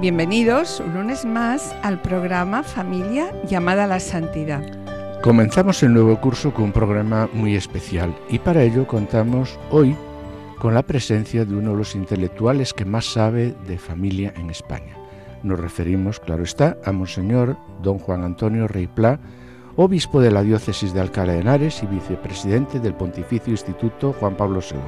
Bienvenidos un lunes más al programa Familia llamada a la Santidad. Comenzamos el nuevo curso con un programa muy especial y para ello contamos hoy con la presencia de uno de los intelectuales que más sabe de familia en España. Nos referimos, claro está, a Monseñor Don Juan Antonio Rey Pla, obispo de la diócesis de Alcalá de Henares y vicepresidente del Pontificio Instituto Juan Pablo II,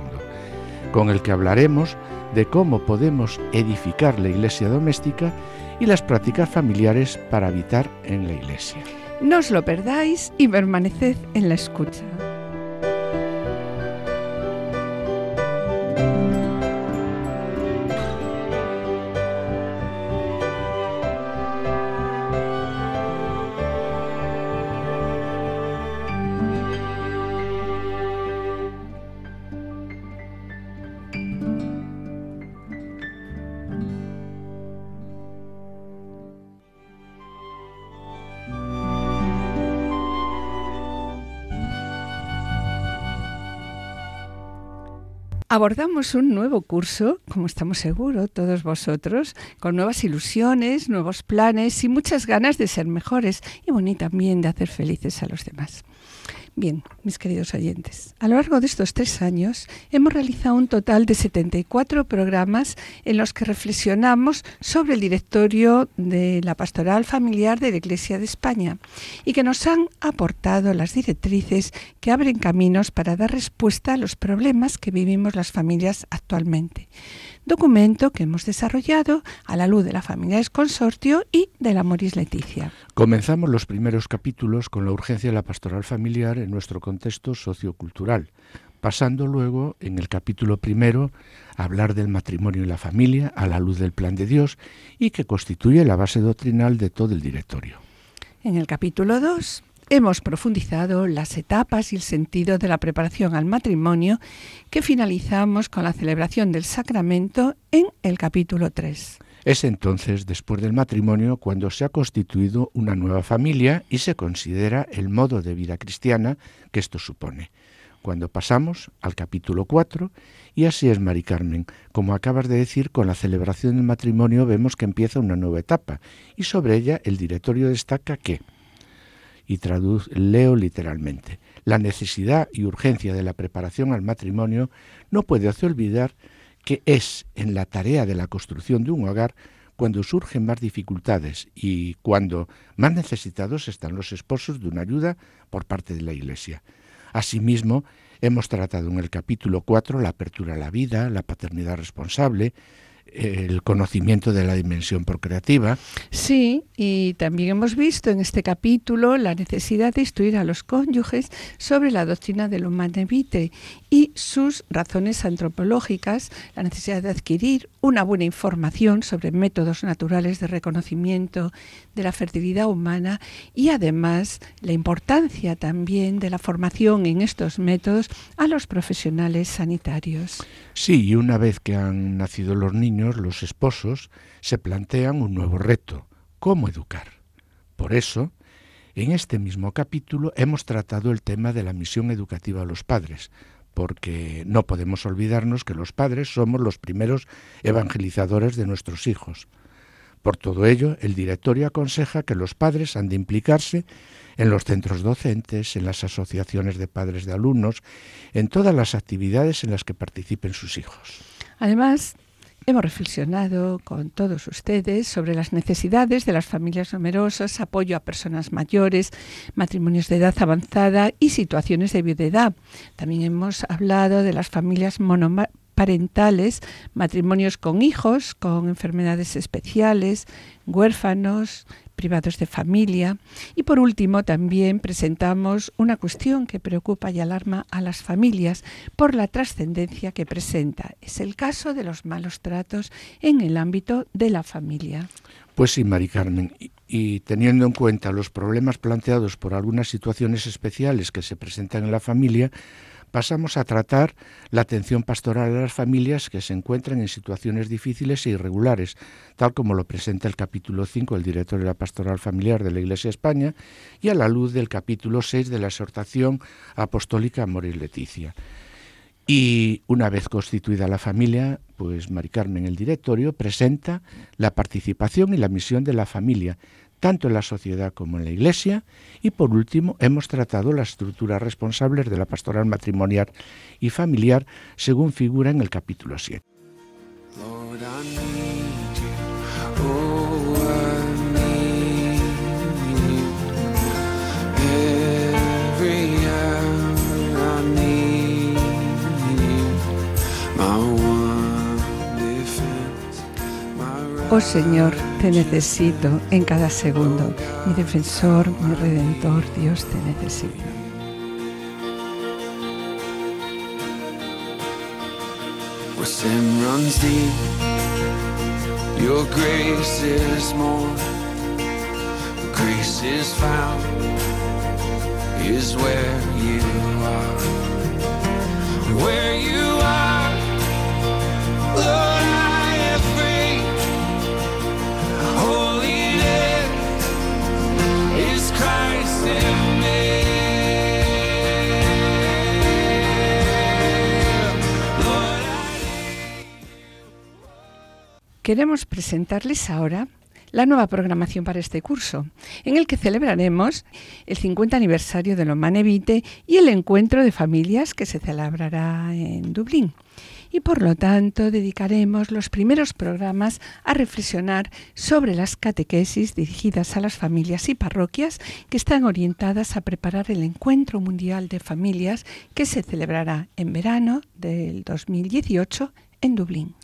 con el que hablaremos de cómo podemos edificar la iglesia doméstica y las prácticas familiares para habitar en la iglesia. No os lo perdáis y permaneced en la escucha. Abordamos un nuevo curso, como estamos seguros todos vosotros, con nuevas ilusiones, nuevos planes y muchas ganas de ser mejores y bueno, también de hacer felices a los demás. Bien, mis queridos oyentes, a lo largo de estos tres años hemos realizado un total de 74 programas en los que reflexionamos sobre el directorio de la pastoral familiar de la Iglesia de España y que nos han aportado las directrices que abren caminos para dar respuesta a los problemas que vivimos las familias actualmente documento que hemos desarrollado a la luz de la familia Consortio y de la Moris Leticia. Comenzamos los primeros capítulos con la urgencia de la pastoral familiar en nuestro contexto sociocultural, pasando luego en el capítulo primero a hablar del matrimonio y la familia a la luz del plan de Dios y que constituye la base doctrinal de todo el directorio. En el capítulo 2 hemos profundizado las etapas y el sentido de la preparación al matrimonio que finalizamos con la celebración del sacramento en el capítulo 3. Es entonces, después del matrimonio, cuando se ha constituido una nueva familia y se considera el modo de vida cristiana que esto supone. Cuando pasamos al capítulo 4, y así es, Mari Carmen, como acabas de decir, con la celebración del matrimonio vemos que empieza una nueva etapa, y sobre ella el directorio destaca que y leo literalmente. La necesidad y urgencia de la preparación al matrimonio no puede hacer olvidar que es en la tarea de la construcción de un hogar cuando surgen más dificultades y cuando más necesitados están los esposos de una ayuda por parte de la Iglesia. Asimismo, hemos tratado en el capítulo 4 la apertura a la vida, la paternidad responsable, el conocimiento de la dimensión procreativa. Sí, y también hemos visto en este capítulo la necesidad de instruir a los cónyuges sobre la doctrina del humane vitae y sus razones antropológicas, la necesidad de adquirir una buena información sobre métodos naturales de reconocimiento de la fertilidad humana y además la importancia también de la formación en estos métodos a los profesionales sanitarios. Sí, y una vez que han nacido los niños, los esposos se plantean un nuevo reto, ¿cómo educar? Por eso, en este mismo capítulo hemos tratado el tema de la misión educativa a los padres, porque no podemos olvidarnos que los padres somos los primeros evangelizadores de nuestros hijos. Por todo ello, el directorio aconseja que los padres han de implicarse en los centros docentes, en las asociaciones de padres de alumnos, en todas las actividades en las que participen sus hijos. Además, Hemos reflexionado con todos ustedes sobre las necesidades de las familias numerosas, apoyo a personas mayores, matrimonios de edad avanzada y situaciones de viudedad. También hemos hablado de las familias monoparentales, matrimonios con hijos, con enfermedades especiales, huérfanos, privados de familia. Y por último, también presentamos una cuestión que preocupa y alarma a las familias por la trascendencia que presenta. Es el caso de los malos tratos en el ámbito de la familia. Pues sí, Mari Carmen. Y, teniendo en cuenta los problemas planteados por algunas situaciones especiales que se presentan en la familia, pasamos a tratar la atención pastoral a las familias que se encuentran en situaciones difíciles e irregulares, tal como lo presenta el capítulo 5 del director de la pastoral familiar de la Iglesia España y a la luz del capítulo 6 de la exhortación apostólica y Leticia. Y una vez constituida la familia, pues Mari Carmen, el directorio, presenta la participación y la misión de la familia, tanto en la sociedad como en la Iglesia. Y por último, hemos tratado las estructuras responsables de la pastoral matrimonial y familiar, según figura en el capítulo 7. Oh Señor, te necesito en cada segundo. Mi defensor, mi redentor, Dios te necesito. Where sin runs deep, your grace is more. Grace is found, is where you are. Where you Queremos presentarles ahora la nueva programación para este curso, en el que celebraremos el 50 aniversario de Lomanevite y el encuentro de familias que se celebrará en Dublín. Y por lo tanto dedicaremos los primeros programas a reflexionar sobre las catequesis dirigidas a las familias y parroquias que están orientadas a preparar el encuentro mundial de familias que se celebrará en verano del 2018 en Dublín.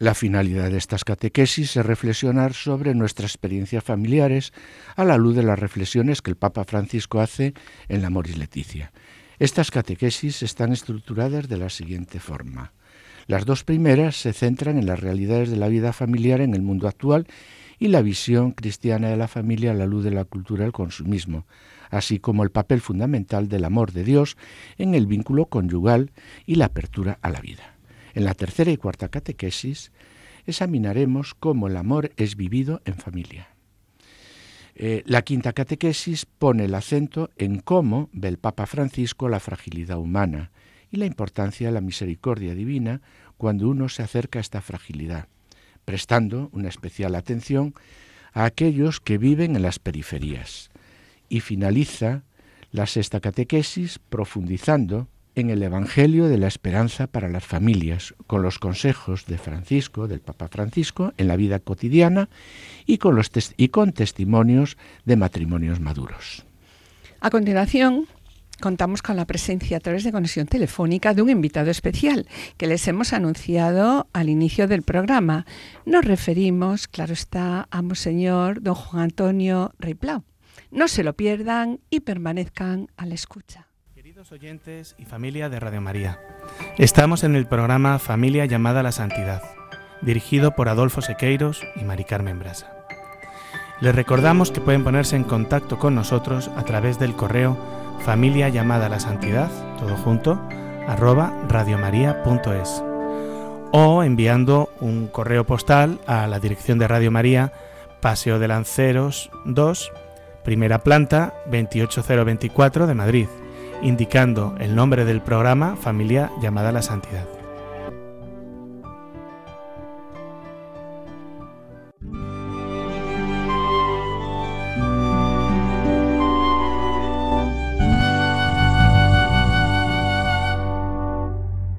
La finalidad de estas catequesis es reflexionar sobre nuestras experiencias familiares a la luz de las reflexiones que el Papa Francisco hace en la Moris Leticia. Estas catequesis están estructuradas de la siguiente forma. Las dos primeras se centran en las realidades de la vida familiar en el mundo actual y la visión cristiana de la familia a la luz de la cultura del consumismo, así como el papel fundamental del amor de Dios en el vínculo conyugal y la apertura a la vida. En la tercera y cuarta catequesis examinaremos cómo el amor es vivido en familia. Eh, la quinta catequesis pone el acento en cómo ve el Papa Francisco la fragilidad humana y la importancia de la misericordia divina cuando uno se acerca a esta fragilidad, prestando una especial atención a aquellos que viven en las periferias. Y finaliza la sexta catequesis profundizando en el Evangelio de la Esperanza para las familias, con los consejos de Francisco, del Papa Francisco, en la vida cotidiana y con, los testimonios de matrimonios maduros. A continuación, contamos con la presencia a través de conexión telefónica de un invitado especial que les hemos anunciado al inicio del programa. Nos referimos, claro está, a Monseñor don Juan Antonio Reiplau. No se lo pierdan y permanezcan a la escucha oyentes y familia de Radio María, estamos en el programa Familia llamada a la Santidad, dirigido por Adolfo Sequeiros y Mari Carmen Brasa. Les recordamos que pueden ponerse en contacto con nosotros a través del correo familia llamada a la santidad, todo junto, arroba radiomaria.es o enviando un correo postal a la dirección de Radio María, Paseo de Lanceros 2, primera planta 28024 de Madrid indicando el nombre del programa Familia llamada a la Santidad.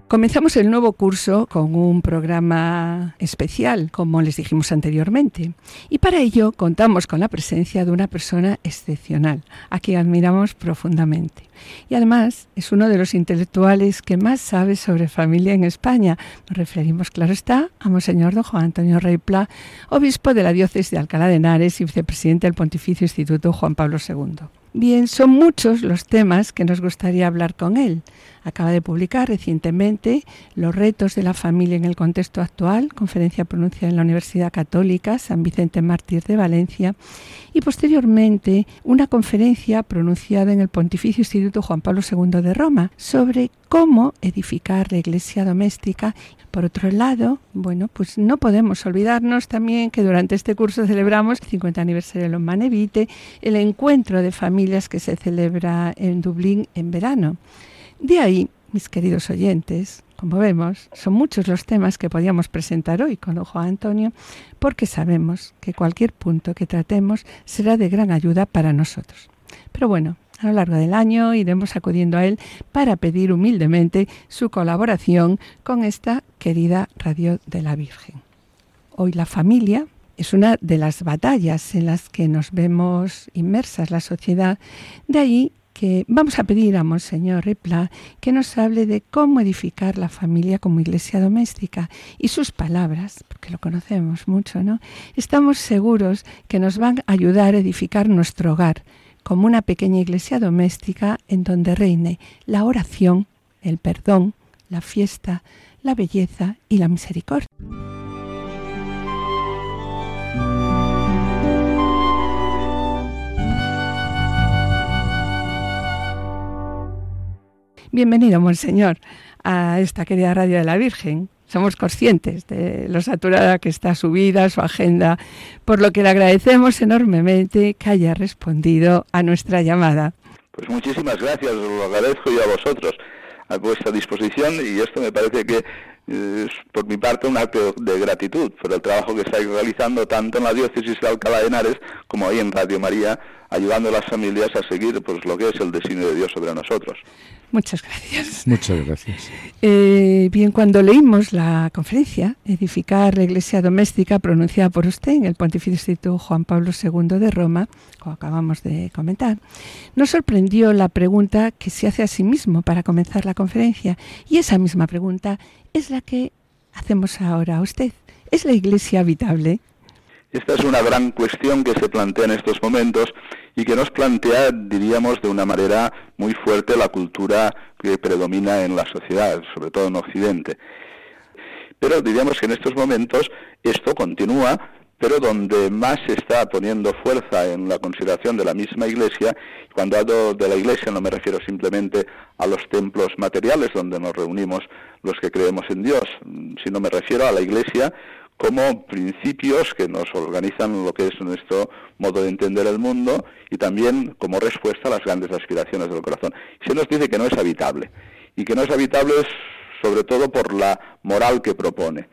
Comenzamos el nuevo curso con un programa especial, como les dijimos anteriormente, y para ello contamos con la presencia de una persona excepcional, a quien admiramos profundamente. Y además es uno de los intelectuales que más sabe sobre familia en España. Nos referimos, claro está, a Monseñor don Juan Antonio Rey Pla, obispo de la diócesis de Alcalá de Henares y vicepresidente del Pontificio Instituto Juan Pablo II. Bien, son muchos los temas que nos gustaría hablar con él. Acaba de publicar recientemente Los retos de la familia en el contexto actual, conferencia pronunciada en la Universidad Católica San Vicente Mártir de Valencia, y posteriormente una conferencia pronunciada en el Pontificio Instituto Juan Pablo II de Roma sobre cómo edificar la iglesia doméstica por otro lado, bueno, pues no podemos olvidarnos también que durante este curso celebramos el 50 aniversario de los Manevite, el encuentro de familias que se celebra en Dublín en verano. De ahí, mis queridos oyentes, como vemos, son muchos los temas que podíamos presentar hoy con Ojo Antonio, porque sabemos que cualquier punto que tratemos será de gran ayuda para nosotros. Pero bueno, a lo largo del año iremos acudiendo a él para pedir humildemente su colaboración con esta querida Radio de la Virgen. Hoy la familia es una de las batallas en las que nos vemos inmersas la sociedad. De ahí vamos a pedir a Monseñor Repla que nos hable de cómo edificar la familia como iglesia doméstica y sus palabras, porque lo conocemos mucho, ¿no? Estamos seguros que nos van a ayudar a edificar nuestro hogar, como una pequeña iglesia doméstica en donde reine la oración, el perdón, la fiesta, la belleza y la misericordia. Bienvenido, Monseñor, a esta querida Radio de la Virgen somos conscientes de lo saturada que está su vida, su agenda, por lo que le agradecemos enormemente que haya respondido a nuestra llamada. Pues muchísimas gracias, lo agradezco yo a vosotros, a vuestra disposición y esto me parece que es por mi parte un acto de gratitud por el trabajo que estáis realizando tanto en la diócesis de Alcalá de Henares como ahí en Radio María, ayudando a las familias a seguir pues, lo que es el designio de Dios sobre nosotros. Muchas gracias. Muchas gracias. Eh, bien, cuando leímos la conferencia, Edificar la Iglesia Doméstica, pronunciada por usted en el Pontificio Instituto Juan Pablo II de Roma, como acabamos de comentar, nos sorprendió la pregunta que se hace a sí mismo para comenzar la conferencia. Y esa misma pregunta es la que hacemos ahora a usted. ¿Es la Iglesia habitable? Esta es una gran cuestión que se plantea en estos momentos y que nos plantea, diríamos, de una manera muy fuerte la cultura que predomina en la sociedad, sobre todo en Occidente. Pero diríamos que en estos momentos esto continúa, pero donde más se está poniendo fuerza en la consideración de la misma Iglesia, cuando hablo de la Iglesia no me refiero simplemente a los templos materiales donde nos reunimos los que creemos en Dios, sino me refiero a la Iglesia como principios que nos organizan lo que es nuestro modo de entender el mundo y también como respuesta a las grandes aspiraciones del corazón. Se nos dice que no es habitable y que no es habitable sobre todo por la moral que propone.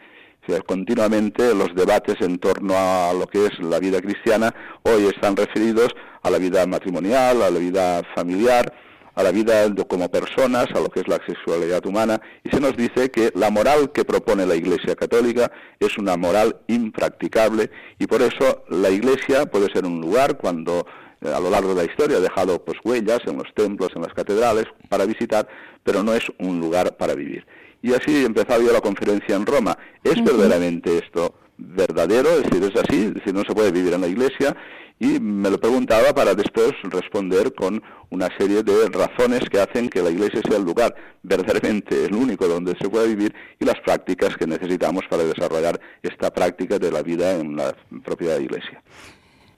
continuamente los debates en torno a lo que es la vida cristiana hoy están referidos a la vida matrimonial, a la vida familiar, a la vida como personas, a lo que es la sexualidad humana, y se nos dice que la moral que propone la Iglesia Católica es una moral impracticable y por eso la Iglesia puede ser un lugar cuando eh, a lo largo de la historia ha dejado pues huellas en los templos, en las catedrales para visitar, pero no es un lugar para vivir. Y así empezaba yo la conferencia en Roma. ¿Es verdaderamente esto verdadero? Es decir, es así, es decir, no se puede vivir en la iglesia y me lo preguntaba para después responder con una serie de razones que hacen que la iglesia sea el lugar verdaderamente el único donde se puede vivir y las prácticas que necesitamos para desarrollar esta práctica de la vida en la propia iglesia.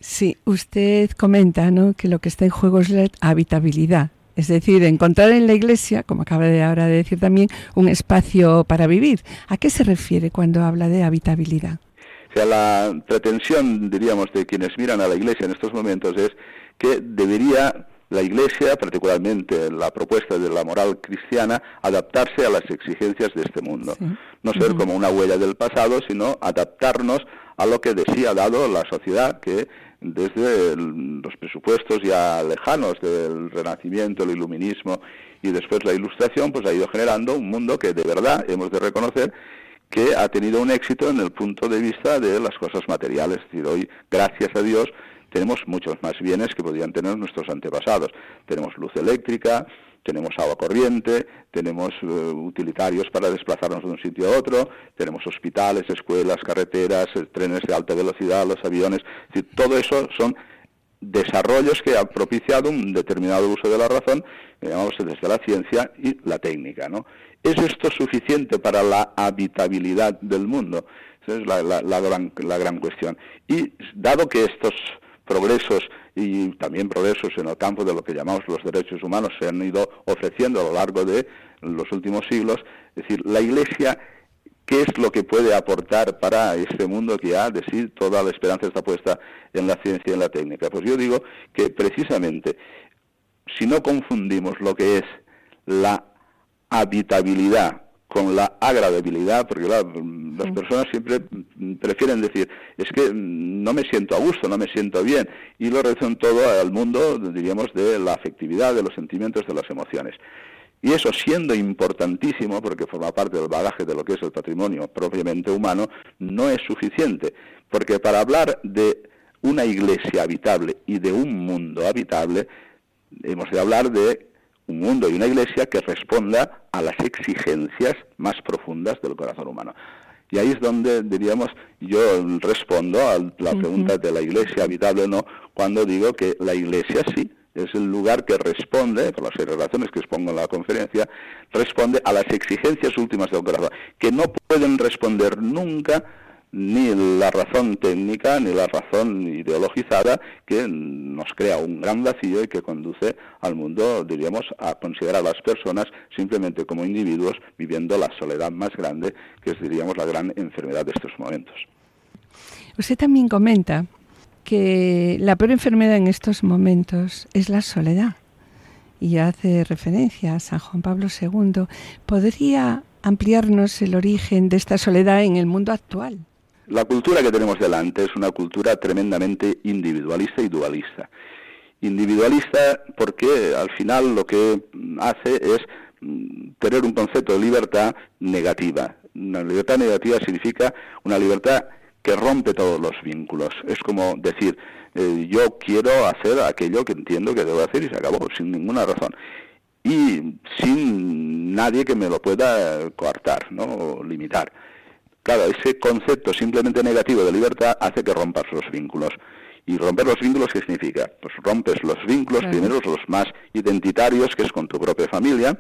Sí, usted comenta ¿no? que lo que está en juego es la habitabilidad, es decir, encontrar en la iglesia, como acaba de ahora de decir también, un espacio para vivir. ¿A qué se refiere cuando habla de habitabilidad? O sea, la pretensión, diríamos, de quienes miran a la Iglesia en estos momentos es que debería la Iglesia, particularmente la propuesta de la moral cristiana, adaptarse a las exigencias de este mundo. No ser como una huella del pasado, sino adaptarnos a lo que de sí ha dado la sociedad, que desde los presupuestos ya lejanos del Renacimiento, el Iluminismo y después la Ilustración, pues ha ido generando un mundo que de verdad hemos de reconocer que ha tenido un éxito en el punto de vista de las cosas materiales. Es decir, hoy, gracias a Dios, tenemos muchos más bienes que podían tener nuestros antepasados. Tenemos luz eléctrica, tenemos agua corriente, tenemos eh, utilitarios para desplazarnos de un sitio a otro, tenemos hospitales, escuelas, carreteras, eh, trenes de alta velocidad, los aviones, todo eso son desarrollos que han propiciado un determinado uso de la razón, digamos, desde la ciencia y la técnica. ¿no? ¿Es esto suficiente para la habitabilidad del mundo? Esa es la, gran, la gran cuestión. Y dado que estos progresos y también progresos en el campo de lo que llamamos los derechos humanos se han ido ofreciendo a lo largo de los últimos siglos. Es decir, la Iglesia, ¿qué es lo que puede aportar para este mundo que ha de sí toda la esperanza está puesta en la ciencia y en la técnica? Pues yo digo que precisamente, si no confundimos lo que es la habitabilidad con la agradabilidad, porque las personas siempre prefieren decir, es que no me siento a gusto, no me siento bien, y lo reducen todo al mundo, diríamos, de la afectividad, de los sentimientos, de las emociones. Y eso siendo importantísimo, porque forma parte del bagaje de lo que es el patrimonio propiamente humano, no es suficiente, porque para hablar de una iglesia habitable y de un mundo habitable, hemos de hablar de un mundo y una iglesia que responda a las exigencias más profundas del corazón humano. Y ahí es donde, diríamos, yo respondo a la pregunta de la iglesia habitable o no, cuando digo que la iglesia sí es el lugar que responde, por las razones que expongo en la conferencia, responde a las exigencias últimas del corazón, que no pueden responder nunca ni la razón técnica ni la razón ideologizada que nos crea un gran vacío y que conduce al mundo, diríamos, a considerar a las personas simplemente como individuos viviendo la soledad más grande, que es, diríamos, la gran enfermedad de estos momentos. Usted también comenta que la peor enfermedad en estos momentos es la soledad y hace referencia a San Juan Pablo II. ¿Podría ampliarnos el origen de esta soledad en el mundo actual? La cultura que tenemos delante es una cultura tremendamente individualista y dualista. Individualista porque al final lo que hace es mm, tener un concepto de libertad negativa. Una libertad negativa significa una libertad que rompe todos los vínculos. Es como decir, eh, yo quiero hacer aquello que entiendo que debo hacer y se acabó, sin ninguna razón. Y sin nadie que me lo pueda coartar, ¿no? o limitar. Claro, ese concepto simplemente negativo de libertad hace que rompas los vínculos. ¿Y romper los vínculos qué significa? Pues rompes los vínculos, primero los más identitarios, que es con tu propia familia,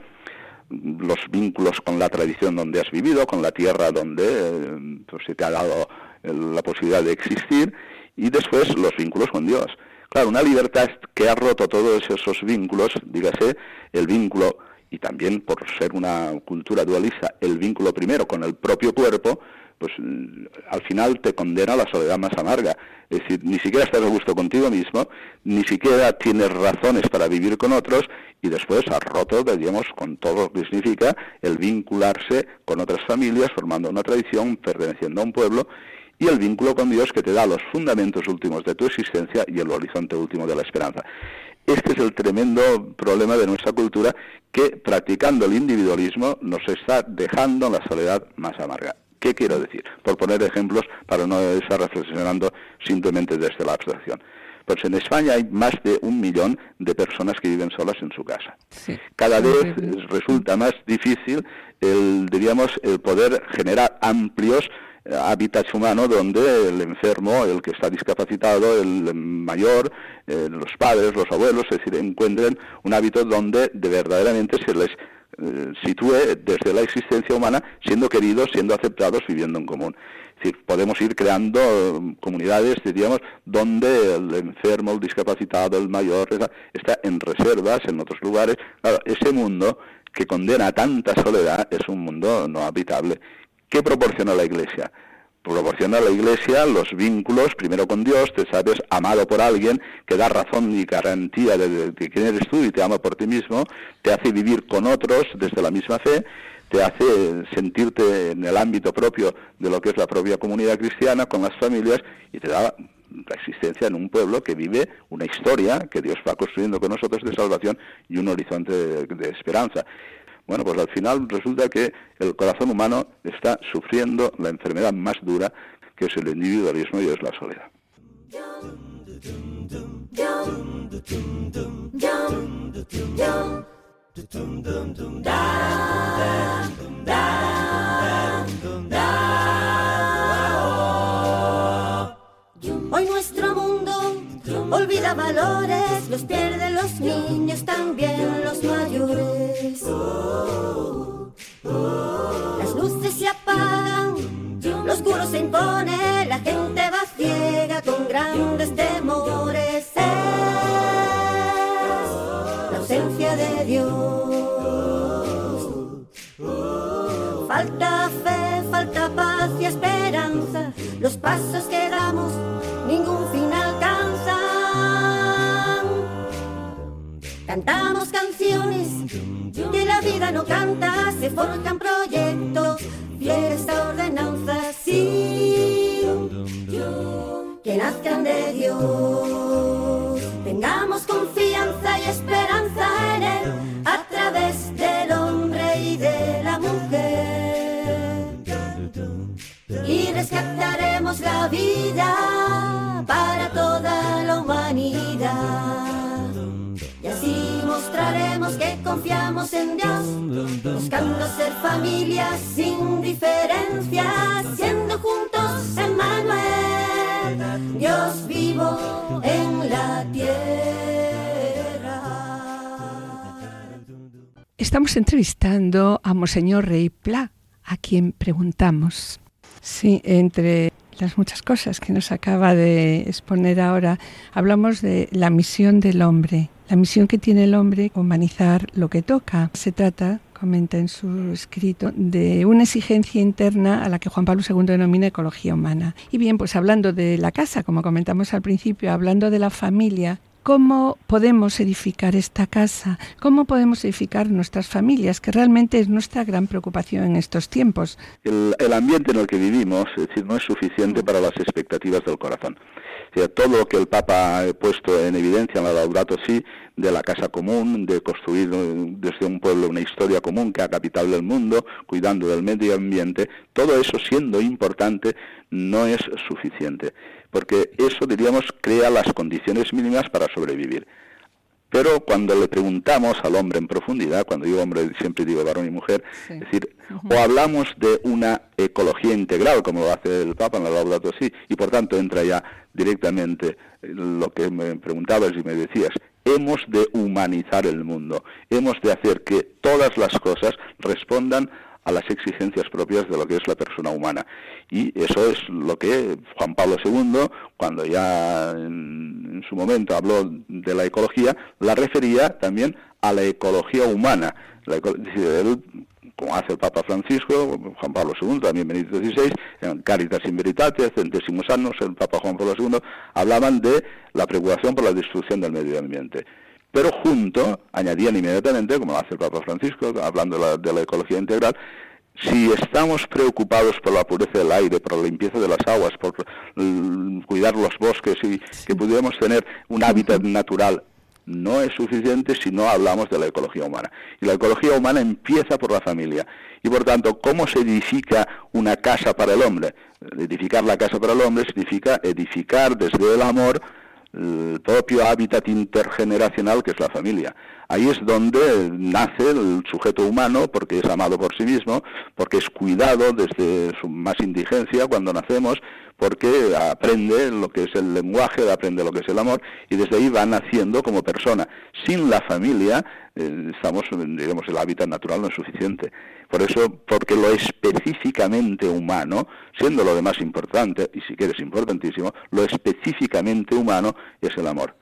los vínculos con la tradición donde has vivido, con la tierra donde eh, pues, se te ha dado la posibilidad de existir, y después los vínculos con Dios. Claro, una libertad que ha roto todos esos vínculos, dígase, el vínculo y también por ser una cultura dualista, el vínculo primero con el propio cuerpo, pues mm, al final te condena a la soledad más amarga. Es decir, ni siquiera estás a gusto contigo mismo, ni siquiera tienes razones para vivir con otros y después has roto, digamos, con todo lo que significa el vincularse con otras familias, formando una tradición, perteneciendo a un pueblo y el vínculo con Dios que te da los fundamentos últimos de tu existencia y el horizonte último de la esperanza. Este es el tremendo problema de nuestra cultura que practicando el individualismo nos está dejando en la soledad más amarga. ¿Qué quiero decir? Por poner ejemplos para no estar reflexionando simplemente desde la abstracción. Pues en España hay más de un millón de personas que viven solas en su casa. Cada vez resulta más difícil el, diríamos, el poder generar amplios hábitats humanos donde el enfermo, el que está discapacitado, el mayor, eh, los padres, los abuelos, es decir, encuentren un hábito donde de verdaderamente se les eh, sitúe desde la existencia humana siendo queridos, siendo aceptados, viviendo en común. Es decir, podemos ir creando comunidades, diríamos, donde el enfermo, el discapacitado, el mayor, está en reservas, en otros lugares. Claro, ese mundo que condena tanta soledad es un mundo no habitable ¿Qué proporciona la Iglesia? Proporciona a la Iglesia los vínculos, primero con Dios, te sabes amado por alguien que da razón y garantía de, quién eres tú y te ama por ti mismo, te hace vivir con otros desde la misma fe, te hace sentirte en el ámbito propio de lo que es la propia comunidad cristiana con las familias y te da la existencia en un pueblo que vive una historia que Dios va construyendo con nosotros de salvación y un horizonte de, esperanza. Bueno, pues al final resulta que el corazón humano está sufriendo la enfermedad más dura que es el individualismo y es la soledad. Olvida valores, los pierden los niños, también los mayores. Las luces se apagan, lo oscuro se impone, la gente va ciega con grandes temores. Es la ausencia de Dios. Falta fe, falta paz y esperanza, los pasos que damos Cantamos canciones que la vida no canta, se forjan proyectos, fiesta, ordenanza, sí, que nazcan de Dios. Tengamos confianza y esperanza en Él a través del hombre y de la mujer. Y rescataremos la vida para toda la humanidad. Y así mostraremos que confiamos en Dios, buscando ser familia sin diferencias, siendo juntos Emmanuel, Dios vivo en la tierra. Estamos entrevistando a Monseñor Rey Pla, a quien preguntamos. Sí, entre las muchas cosas que nos acaba de exponer ahora, hablamos de la misión del hombre, la misión que tiene el hombre, humanizar lo que toca. Se trata, comenta en su escrito, de una exigencia interna a la que Juan Pablo II denomina ecología humana. Y bien, pues hablando de la casa, como comentamos al principio, hablando de la familia, ¿Cómo podemos edificar esta casa? ¿Cómo podemos edificar nuestras familias? Que realmente es nuestra gran preocupación en estos tiempos. El, ambiente en el que vivimos es decir, no es suficiente para las expectativas del corazón. Todo lo que el Papa ha puesto en evidencia en la Laudato Si de la casa común, de construir desde un pueblo una historia común que haga capital del mundo, cuidando del medio ambiente, todo eso siendo importante no es suficiente porque eso, diríamos, crea las condiciones mínimas para sobrevivir. Pero cuando le preguntamos al hombre en profundidad, cuando digo hombre siempre digo varón y mujer, es decir, o hablamos de una ecología integral, como lo hace el Papa en la Laudato Si, y por tanto entra ya directamente lo que me preguntabas y me decías, hemos de humanizar el mundo, hemos de hacer que todas las cosas respondan a las exigencias propias de lo que es la persona humana. Y eso es lo que Juan Pablo II, cuando ya en, su momento habló de la ecología, la refería también a la ecología humana. como hace el Papa Francisco, Juan Pablo II, también Benedicto XVI, en Caritas in Veritate, centésimos años, el Papa Juan Pablo II, hablaban de la preocupación por la destrucción del medio ambiente. Pero junto, añadían inmediatamente, como lo hace el Papa Francisco, hablando de la, ecología integral, si estamos preocupados por la pureza del aire, por la limpieza de las aguas, por cuidar los bosques y que pudiéramos tener un hábitat natural, no es suficiente si no hablamos de la ecología humana. Y la ecología humana empieza por la familia. Y por tanto, ¿cómo se edifica una casa para el hombre? Edificar la casa para el hombre significa edificar desde el amor el propio hábitat intergeneracional que es la familia. Ahí es donde nace el sujeto humano porque es amado por sí mismo, porque es cuidado desde su más indigencia cuando nacemos, porque aprende lo que es el lenguaje, aprende lo que es el amor y desde ahí va naciendo como persona. Sin la familia, eh, estamos, digamos, el hábitat natural no es suficiente. Por eso, porque lo específicamente humano, siendo lo demás importante, y si quieres importantísimo, lo específicamente humano es el amor.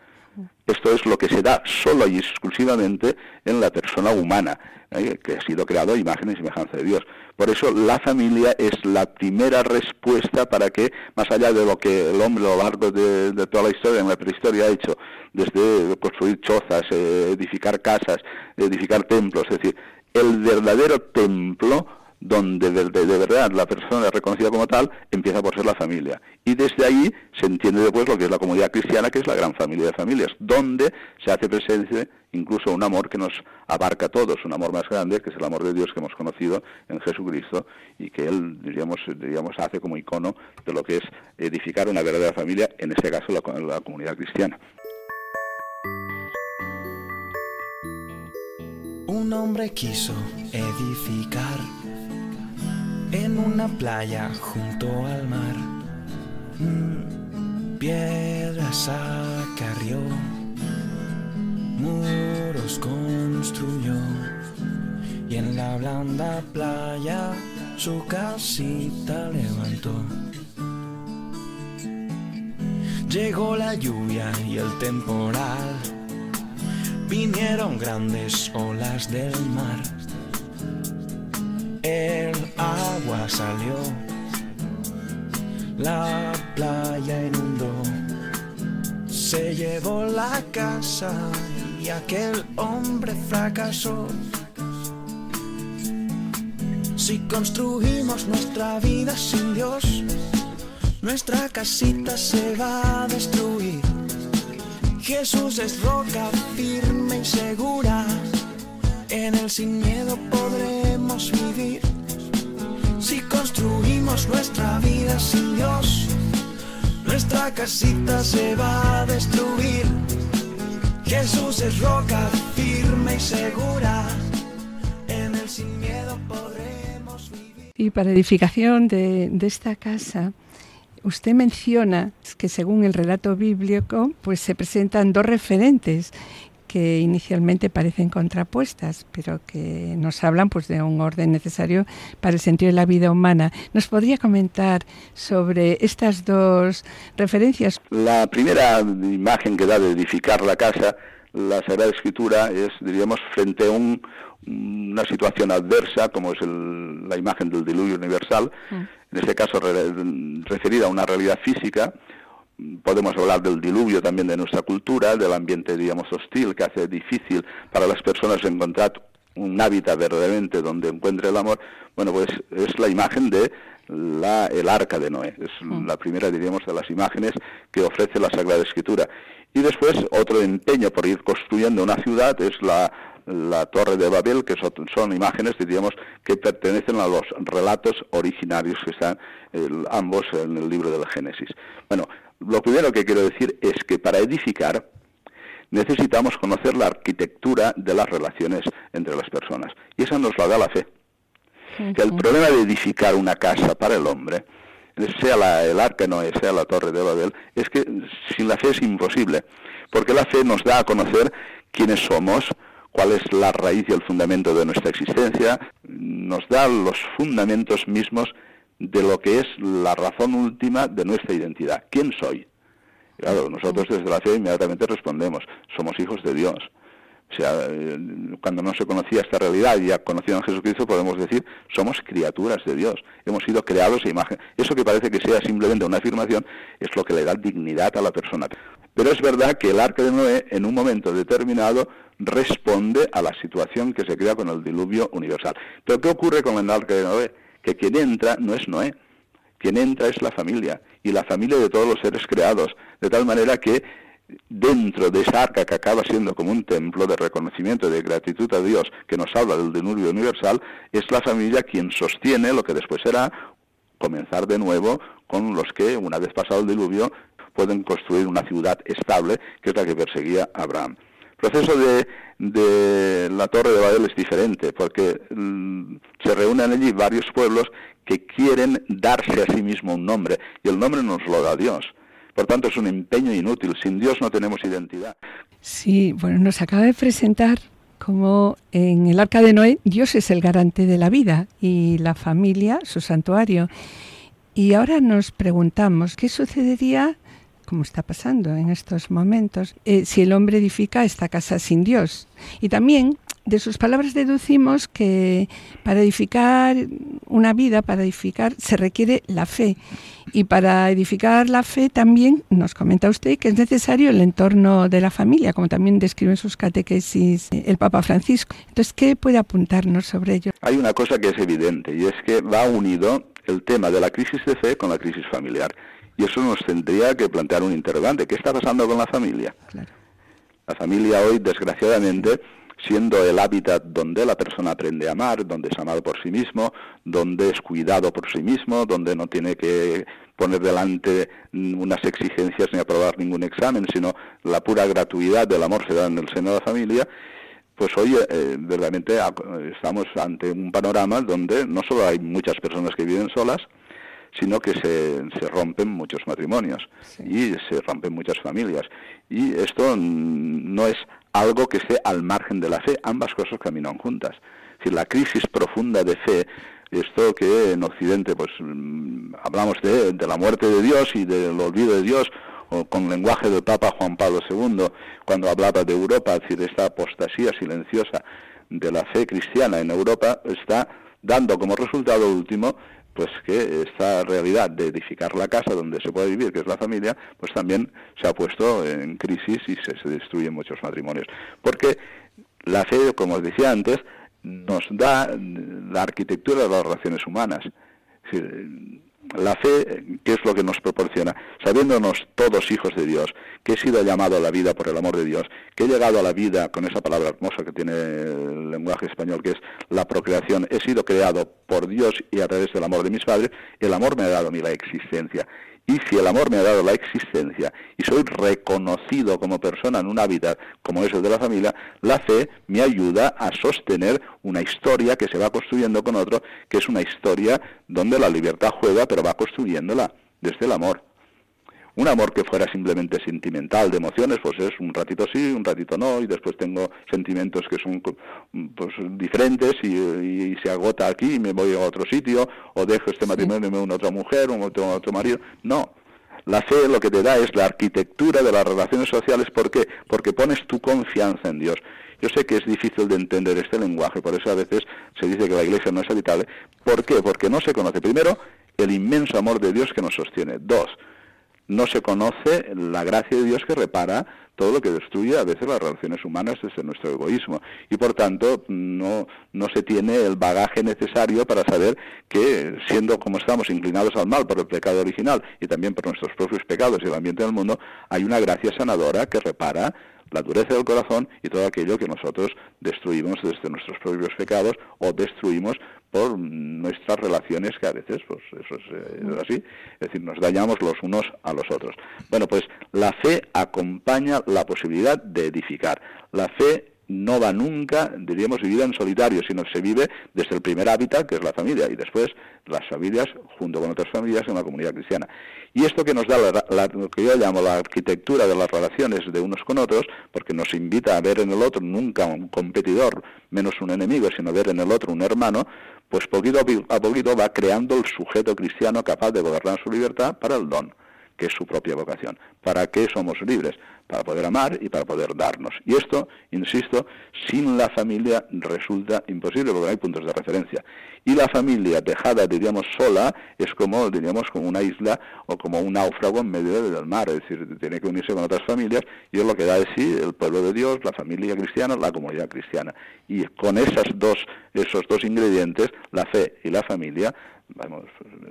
Esto es lo que se da solo y exclusivamente en la persona humana, ¿eh? que ha sido creado a imagen y semejanza de Dios. Por eso la familia es la primera respuesta para que, más allá de lo que el hombre a lo largo de, toda la historia, en la prehistoria, ha hecho, desde construir chozas, eh, edificar casas, edificar templos, es decir, el verdadero templo donde de, verdad la persona es reconocida como tal, empieza por ser la familia. Y desde ahí se entiende después lo que es la comunidad cristiana, que es la gran familia de familias, donde se hace presente incluso un amor que nos abarca a todos, un amor más grande, que es el amor de Dios que hemos conocido en Jesucristo y que Él, diríamos, diríamos hace como icono de lo que es edificar una verdadera familia, en este caso la, la comunidad cristiana. Un hombre quiso edificar en una playa junto al mar. Mm, piedras acarrió, muros construyó y en la blanda playa su casita levantó. Llegó la lluvia y el temporal, vinieron grandes olas del mar el agua salió, la playa inundó, se llevó la casa y aquel hombre fracasó. Si construimos nuestra vida sin Dios, nuestra casita se va a destruir. Jesús es roca firme y segura, en él sin miedo podremos vivir. Si construimos nuestra vida sin Dios, nuestra casita se va a destruir. Jesús es roca firme y segura, en él sin miedo podremos vivir. Y para edificación de, de esta casa, usted menciona que según el relato bíblico, pues se presentan dos referentes que inicialmente parecen contrapuestas, pero que nos hablan pues de un orden necesario para el sentido de la vida humana. ¿Nos podría comentar sobre estas dos referencias? La primera imagen que da de edificar la casa, la Sagrada Escritura, es, diríamos, frente a un, una situación adversa, como es la imagen del diluvio universal, mm. en este caso referida a una realidad física, podemos hablar del diluvio también de nuestra cultura, del ambiente, digamos, hostil que hace difícil para las personas encontrar un hábitat verdaderamente donde encuentre el amor, bueno, pues es la imagen de la, el arca de Noé. Es mm. la primera, diríamos, de las imágenes que ofrece la Sagrada Escritura. Y después otro empeño por ir construyendo una ciudad es la, la Torre de Babel, que son, imágenes, diríamos, que pertenecen a los relatos originarios que están ambos en el libro del Génesis. Bueno, lo primero que quiero decir es que para edificar necesitamos conocer la arquitectura de las relaciones entre las personas. Y esa nos la da la fe. Que el problema de edificar una casa para el hombre, sea el arca no sea la torre de Babel, es que sin la fe es imposible. Porque la fe nos da a conocer quiénes somos, cuál es la raíz y el fundamento de nuestra existencia, nos da los fundamentos mismos de lo que es la razón última de nuestra identidad. ¿Quién soy? Claro, nosotros desde la fe inmediatamente respondemos, somos hijos de Dios. O sea, eh, cuando no se conocía esta realidad y ya conocido a Jesucristo, podemos decir, somos criaturas de Dios, hemos sido creados a imagen. Eso que parece que sea simplemente una afirmación es lo que le da dignidad a la persona. Pero es verdad que el arca de Noé, en un momento determinado, responde a la situación que se crea con el diluvio universal. Pero ¿qué ocurre con el arca de Noé? Que quien entra no es Noé, quien entra es la familia y la familia de todos los seres creados, de tal manera que dentro de esa arca que acaba siendo como un templo de reconocimiento y de gratitud a Dios que nos habla del diluvio universal, es la familia quien sostiene lo que después será comenzar de nuevo con los que, una vez pasado el diluvio, pueden construir una ciudad estable, que es la que perseguía Abraham. El proceso de, de la Torre de Babel es diferente, porque mm, se reúnen allí varios pueblos que quieren darse a sí mismo un nombre, y el nombre nos lo da Dios. Por tanto, es un empeño inútil. Sin Dios no tenemos identidad. Sí, bueno, nos acaba de presentar como en el arca de Noé Dios es el garante de la vida y la familia su santuario. Y ahora nos preguntamos, ¿qué sucedería como está pasando en estos momentos, eh, si el hombre edifica esta casa sin Dios. Y también de sus palabras deducimos que para edificar una vida, para edificar, se requiere la fe. Y para edificar la fe también nos comenta usted que es necesario el entorno de la familia, como también describe en sus catequesis el Papa Francisco. Entonces, ¿qué puede apuntarnos sobre ello? Hay una cosa que es evidente y es que va unido el tema de la crisis de fe con la crisis familiar. Y eso nos tendría que plantear un interrogante. ¿Qué está pasando con la familia? La familia hoy, desgraciadamente, siendo el hábitat donde la persona aprende a amar, donde es amado por sí mismo, donde es cuidado por sí mismo, donde no tiene que poner delante unas exigencias ni aprobar ningún examen, sino la pura gratuidad del amor se da en el seno de la familia, pues hoy eh, verdaderamente estamos ante un panorama donde no solo hay muchas personas que viven solas, sino que se, se rompen muchos matrimonios y se rompen muchas familias. Y esto no es algo que esté al margen de la fe, ambas cosas caminan juntas. Es decir, la crisis profunda de fe, esto que en Occidente pues mm, hablamos de, de la muerte de Dios y del olvido de Dios, o con lenguaje del Papa Juan Pablo II, cuando hablaba de Europa, es decir, esta apostasía silenciosa de la fe cristiana en Europa, está dando como resultado último pues que esta realidad de edificar la casa donde se puede vivir, que es la familia, pues también se ha puesto en crisis y se, destruyen muchos matrimonios. Porque la fe, como os decía antes, nos da la arquitectura de las relaciones humanas. Es decir, la fe, ¿qué es lo que nos proporciona? Sabiéndonos todos hijos de Dios, que he sido llamado a la vida por el amor de Dios, que he llegado a la vida con esa palabra hermosa que tiene el lenguaje español, que es la procreación, he sido creado por Dios y a través del amor de mis padres, el amor me ha dado a mí la existencia. Y si el amor me ha dado la existencia y soy reconocido como persona en un hábitat como es el de la familia, la fe me ayuda a sostener una historia que se va construyendo con otro, que es una historia donde la libertad juega, pero va construyéndola desde el amor. Un amor que fuera simplemente sentimental, de emociones, pues es un ratito sí, un ratito no, y después tengo sentimientos que son pues, diferentes y, se agota aquí y me voy a otro sitio, o dejo este matrimonio y me uno a otra mujer, o a otro marido. No, la fe lo que te da es la arquitectura de las relaciones sociales. ¿Por qué? Porque pones tu confianza en Dios. Yo sé que es difícil de entender este lenguaje, por eso a veces se dice que la iglesia no es habitable. ¿Por qué? Porque no se conoce, primero, el inmenso amor de Dios que nos sostiene. Dos, no se conoce la gracia de Dios que repara todo lo que destruye a veces las relaciones humanas desde nuestro egoísmo. Y por tanto, no, no se tiene el bagaje necesario para saber que, siendo como estamos inclinados al mal por el pecado original y también por nuestros propios pecados y el ambiente del mundo, hay una gracia sanadora que repara la dureza del corazón y todo aquello que nosotros destruimos desde nuestros propios pecados o destruimos por nuestras relaciones que a veces pues eso es, eh, así. Es decir nos dañamos los unos a los otros. Bueno pues la fe acompaña la posibilidad de edificar. La fe no va nunca, diríamos, vivida en solitario, sino que se vive desde el primer hábitat, que es la familia, y después las familias junto con otras familias en la comunidad cristiana. Y esto que nos da lo que yo llamo la arquitectura de las relaciones de unos con otros, porque nos invita a ver en el otro nunca un competidor, menos un enemigo, sino ver en el otro un hermano, pues poquito a poquito va creando el sujeto cristiano capaz de gobernar su libertad para el don que es su propia vocación. ¿Para qué somos libres? Para poder amar y para poder darnos. Y esto, insisto, sin la familia resulta imposible porque no hay puntos de referencia. Y la familia dejada, diríamos, sola, es como, diríamos, como una isla o como un náufrago en medio del mar. Es decir, tiene que unirse con otras familias y es lo que da de sí el pueblo de Dios, la familia cristiana, la comunidad cristiana. Y con esas dos, esos dos ingredientes, la fe y la familia, vamos,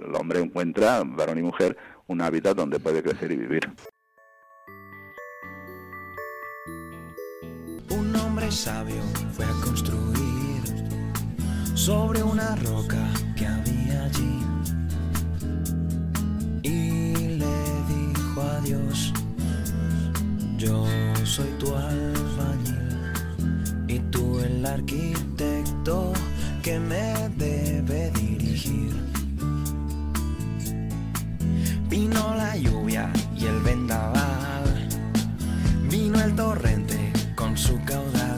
el hombre encuentra, varón y mujer, un hábitat donde puede crecer y vivir. Un hombre sabio fue a construir sobre una roca que había allí y le dijo a Dios, yo soy tu albañil y tú el arquitecto que me debe dirigir. Vino la lluvia y el vendaval, vino el torrente con su caudal.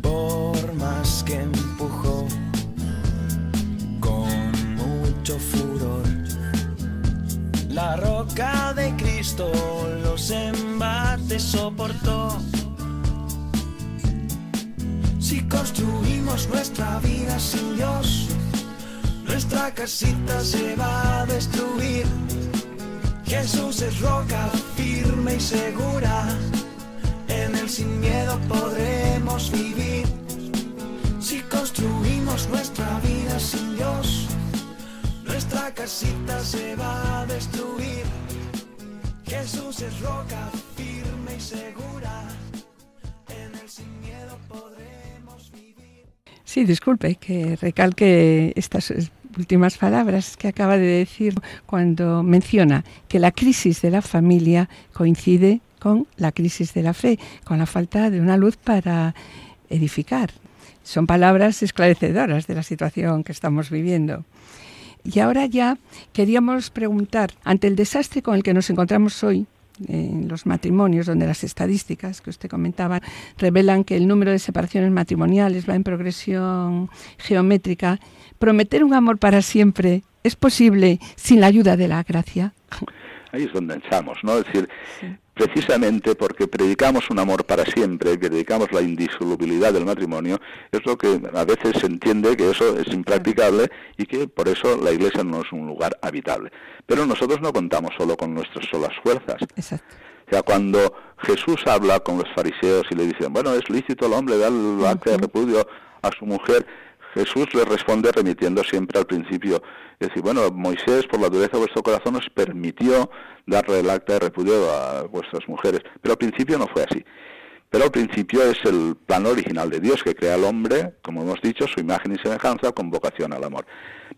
Por más que empujó con mucho furor, la roca de Cristo los embates soportó. Si construimos nuestra vida sin Dios, nuestra casita se va a destruir. Jesús es roca firme y segura, en él sin miedo podremos vivir. Si construimos nuestra vida sin Dios, nuestra casita se va a destruir. Jesús es roca firme y segura, en él sin miedo podremos vivir. Sí, disculpe que recalque estas últimas palabras que acaba de decir cuando menciona que la crisis de la familia coincide con la crisis de la fe, con la falta de una luz para edificar. Son palabras esclarecedoras de la situación que estamos viviendo. Y ahora ya queríamos preguntar, ante el desastre con el que nos encontramos hoy, en los matrimonios, donde las estadísticas que usted comentaba revelan que el número de separaciones matrimoniales va en progresión geométrica, prometer un amor para siempre es posible sin la ayuda de la gracia. Ahí es donde estamos, ¿no? Es decir, precisamente porque predicamos un amor para siempre, que predicamos la indisolubilidad del matrimonio, es lo que a veces se entiende que eso es impracticable y que por eso la iglesia no es un lugar habitable. Pero nosotros no contamos solo con nuestras solas fuerzas. Exacto. O sea, cuando Jesús habla con los fariseos y le dicen, bueno, es lícito el hombre dar el acta de repudio a su mujer, Jesús le responde remitiendo siempre al principio. Es decir, bueno, Moisés, por la dureza de vuestro corazón, os permitió darle el acta de repudio a vuestras mujeres. Pero al principio no fue así. Pero al principio es el plan original de Dios que crea al hombre, como hemos dicho, su imagen y semejanza con vocación al amor.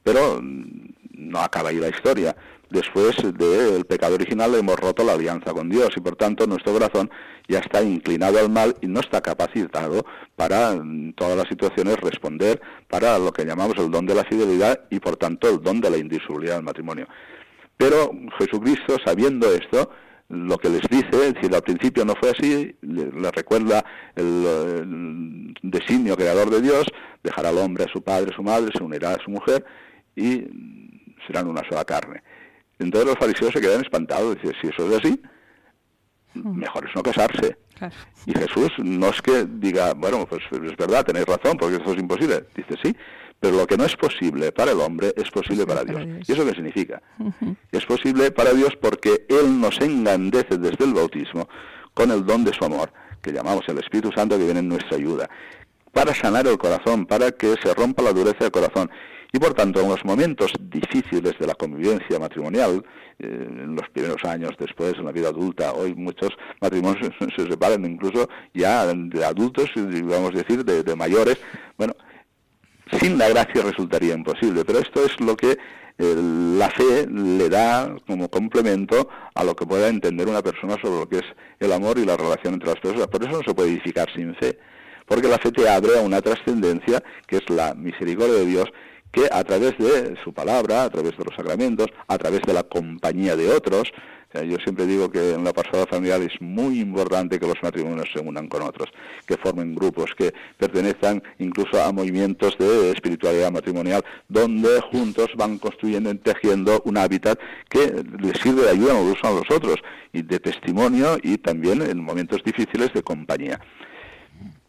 Pero mm, no acaba ahí la historia después del pecado original hemos roto la alianza con Dios y por tanto nuestro corazón ya está inclinado al mal y no está capacitado para en todas las situaciones responder para lo que llamamos el don de la fidelidad y por tanto el don de la indisolubilidad del matrimonio. Pero Jesucristo, sabiendo esto, lo que les dice, es decir, al principio no fue así, le, recuerda el, el, designio creador de Dios, dejará al hombre a su padre, a su madre, se unirá a su mujer y serán una sola carne. Entonces los fariseos se quedan espantados, dicen, si eso es así, mejor es no casarse. Y Jesús no es que diga, bueno, pues es verdad, tenéis razón, porque eso es imposible. Dice, sí, pero lo que no es posible para el hombre es posible para Dios. ¿Y eso qué significa? Es posible para Dios porque Él nos engrandece desde el bautismo con el don de su amor, que llamamos el Espíritu Santo que viene en nuestra ayuda, para sanar el corazón, para que se rompa la dureza del corazón y por tanto, en los momentos difíciles de la convivencia matrimonial, eh, en los primeros años después, en la vida adulta, hoy muchos matrimonios se separan incluso ya de adultos, vamos a decir, de, mayores. Bueno, sin la gracia resultaría imposible, pero esto es lo que eh, la fe le da como complemento a lo que pueda entender una persona sobre lo que es el amor y la relación entre las personas. Por eso no se puede edificar sin fe, porque la fe te abre a una trascendencia que es la misericordia de Dios que a través de su palabra, a través de los sacramentos, a través de la compañía de otros, yo siempre digo que en la pasada familiar es muy importante que los matrimonios se unan con otros, que formen grupos, que pertenezcan incluso a movimientos de espiritualidad matrimonial, donde juntos van construyendo y tejiendo un hábitat que les sirve de ayuda los unos a los otros, y de testimonio y también en momentos difíciles de compañía.